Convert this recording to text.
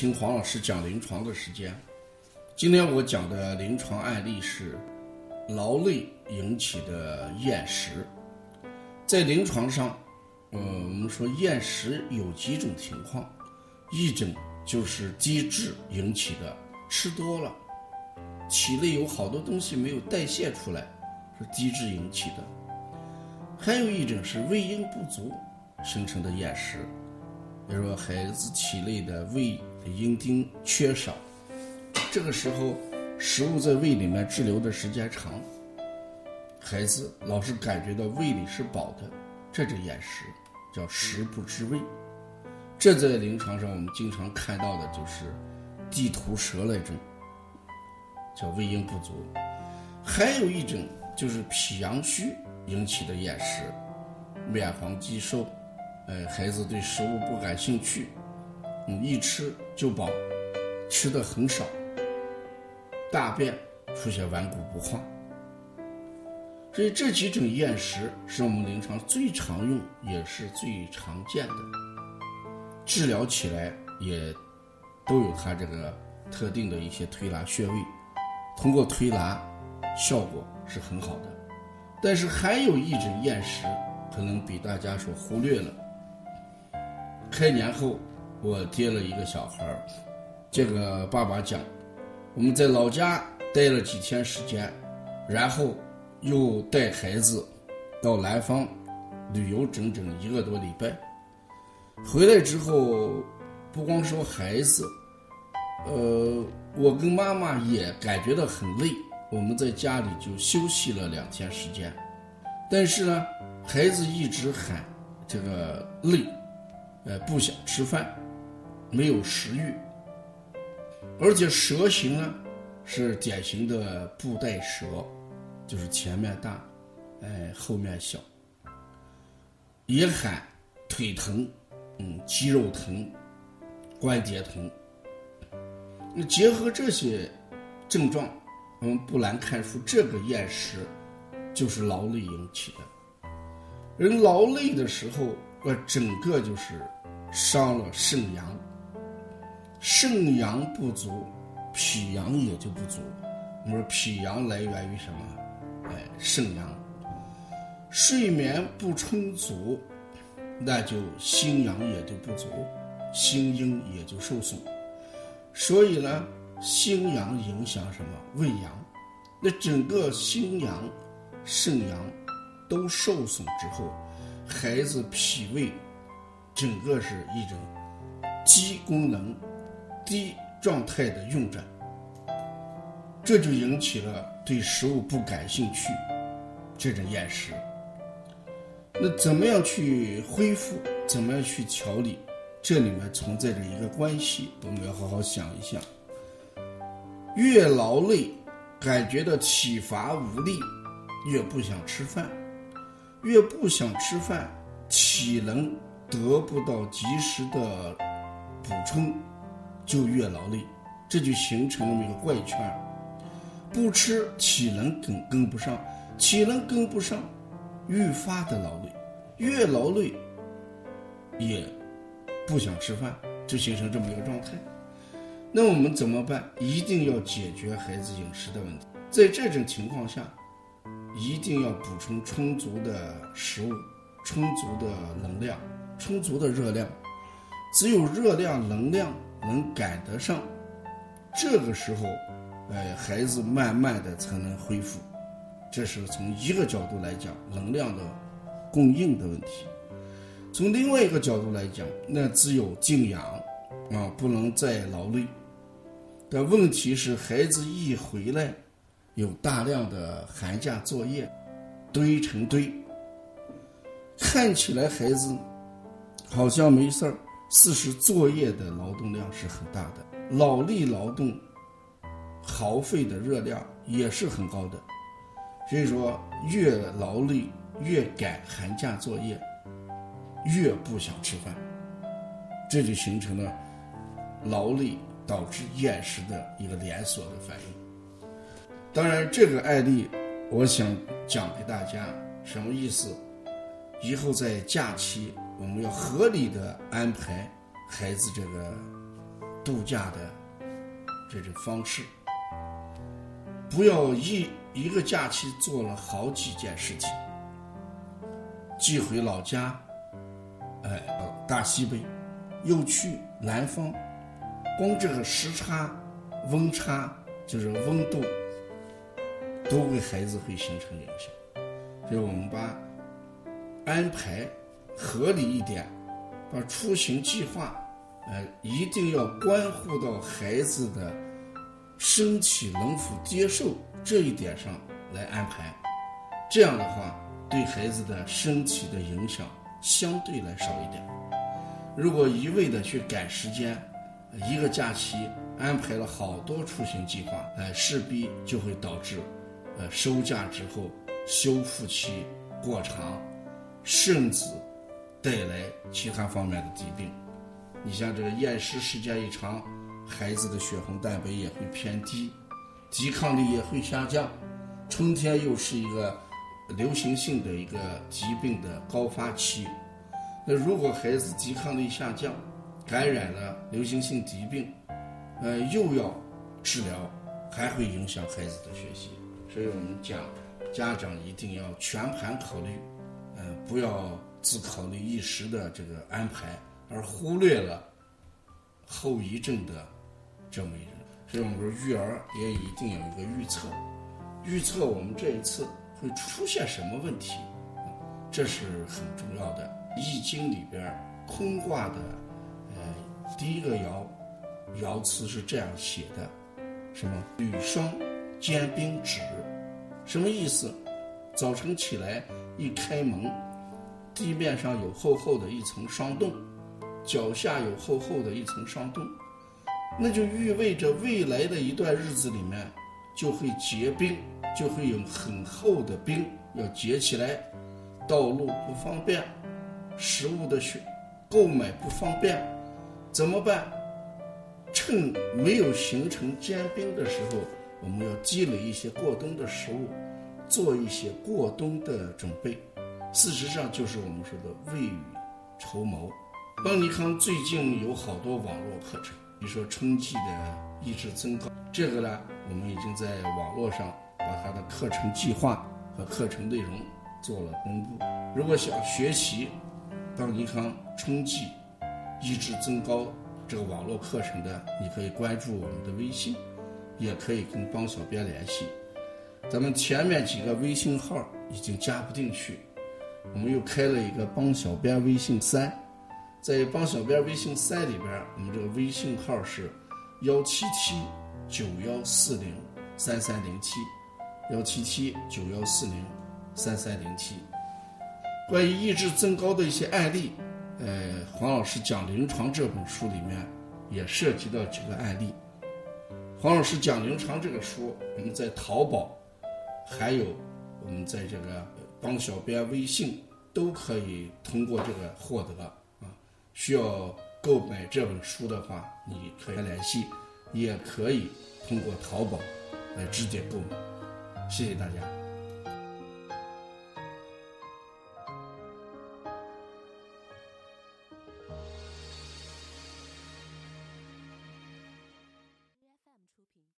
听黄老师讲临床的时间。今天我讲的临床案例是劳累引起的厌食。在临床上，呃，我们说厌食有几种情况，一种就是低脂引起的，吃多了，体内有好多东西没有代谢出来，是低脂引起的；还有一种是胃阴不足形成的厌食。比如说，孩子体内的胃阴丁缺少，这个时候食物在胃里面滞留的时间长，孩子老是感觉到胃里是饱的，这就厌食，叫食不知味。这在临床上我们经常看到的就是地图舌那种，叫胃阴不足。还有一种就是脾阳虚引起的厌食，面黄肌瘦。呃，孩子对食物不感兴趣，嗯，一吃就饱，吃的很少，大便出现顽固不化，所以这几种厌食是我们临床最常用也是最常见的，治疗起来也都有它这个特定的一些推拿穴位，通过推拿效果是很好的，但是还有一种厌食可能比大家所忽略了。开年后，我接了一个小孩儿，这个爸爸讲，我们在老家待了几天时间，然后又带孩子到南方旅游整整一个多礼拜，回来之后，不光说孩子，呃，我跟妈妈也感觉到很累，我们在家里就休息了两天时间，但是呢，孩子一直喊这个累。呃，不想吃饭，没有食欲，而且舌形呢是典型的布袋舌，就是前面大，哎，后面小，也喊腿疼，嗯，肌肉疼，关节疼。那结合这些症状，我们不难看出，这个厌食就是劳累引起的。人劳累的时候，呃，整个就是。伤了肾阳，肾阳不足，脾阳也就不足。我们说脾阳来源于什么？哎，肾阳。睡眠不充足，那就心阳也就不足，心阴也就受损。所以呢，心阳影响什么？胃阳。那整个心阳、肾阳都受损之后，孩子脾胃。整个是一种低功能、低状态的运转，这就引起了对食物不感兴趣这种厌食。那怎么样去恢复？怎么样去调理？这里面存在着一个关系，我们要好好想一想。越劳累，感觉到体乏无力，越不想吃饭；越不想吃饭，体能。得不到及时的补充，就越劳累，这就形成了一个怪圈。不吃，体能跟跟不上，体能跟不上，愈发的劳累，越劳累，也不想吃饭，就形成这么一个状态。那我们怎么办？一定要解决孩子饮食的问题。在这种情况下，一定要补充充足的食物，充足的能量。充足的热量，只有热量、能量能赶得上，这个时候，哎，孩子慢慢的才能恢复。这是从一个角度来讲能量的供应的问题。从另外一个角度来讲，那只有静养啊，不能再劳累。但问题是，孩子一回来，有大量的寒假作业堆成堆，看起来孩子。好像没事儿，四是作业的劳动量是很大的，脑力劳动耗费的热量也是很高的，所以说越劳累越赶寒假作业，越不想吃饭，这就形成了劳累导致厌食的一个连锁的反应。当然，这个案例我想讲给大家什么意思？以后在假期。我们要合理的安排孩子这个度假的这种方式，不要一一个假期做了好几件事情，既回老家，哎，大西北，又去南方，光这个时差、温差，就是温度，都给孩子会形成影响。所以我们把安排合理一点，把出行计划。呃，一定要关乎到孩子的身体能否接受这一点上来安排，这样的话，对孩子的身体的影响相对来少一点。如果一味的去赶时间，一个假期安排了好多出行计划，呃，势必就会导致，呃，收假之后修复期过长，甚至带来其他方面的疾病。你像这个厌食时间一长，孩子的血红蛋白也会偏低，抵抗力也会下降。春天又是一个流行性的一个疾病的高发期，那如果孩子抵抗力下降，感染了流行性疾病，呃，又要治疗，还会影响孩子的学习。所以我们讲，家长一定要全盘考虑，呃，不要只考虑一时的这个安排。而忽略了后遗症的这么一个，所以我们说育儿也一定有一个预测，预测我们这一次会出现什么问题，这是很重要的。易经里边坤卦的呃第一个爻爻辞是这样写的：什么履霜坚冰止，什么意思？早晨起来一开门，地面上有厚厚的一层霜冻。脚下有厚厚的一层霜冻，那就意味着未来的一段日子里面就会结冰，就会有很厚的冰要结起来，道路不方便，食物的选购买不方便，怎么办？趁没有形成坚冰的时候，我们要积累一些过冬的食物，做一些过冬的准备。事实上，就是我们说的未雨绸缪。邦尼康最近有好多网络课程，比如说春季的意志增高，这个呢，我们已经在网络上把它的课程计划和课程内容做了公布。如果想学习邦尼康春季意志增高这个网络课程的，你可以关注我们的微信，也可以跟邦小编联系。咱们前面几个微信号已经加不进去，我们又开了一个帮小编微信三。在帮小编微信三里边，我们这个微信号是幺七七九幺四零三三零七，幺七七九幺四零三三零七。关于意志增高的一些案例，呃，黄老师讲临床这本书里面也涉及到几个案例。黄老师讲临床这个书，我们在淘宝，还有我们在这个帮小编微信都可以通过这个获得啊。需要购买这本书的话，你可以联系，也可以通过淘宝来直接购买。谢谢大家。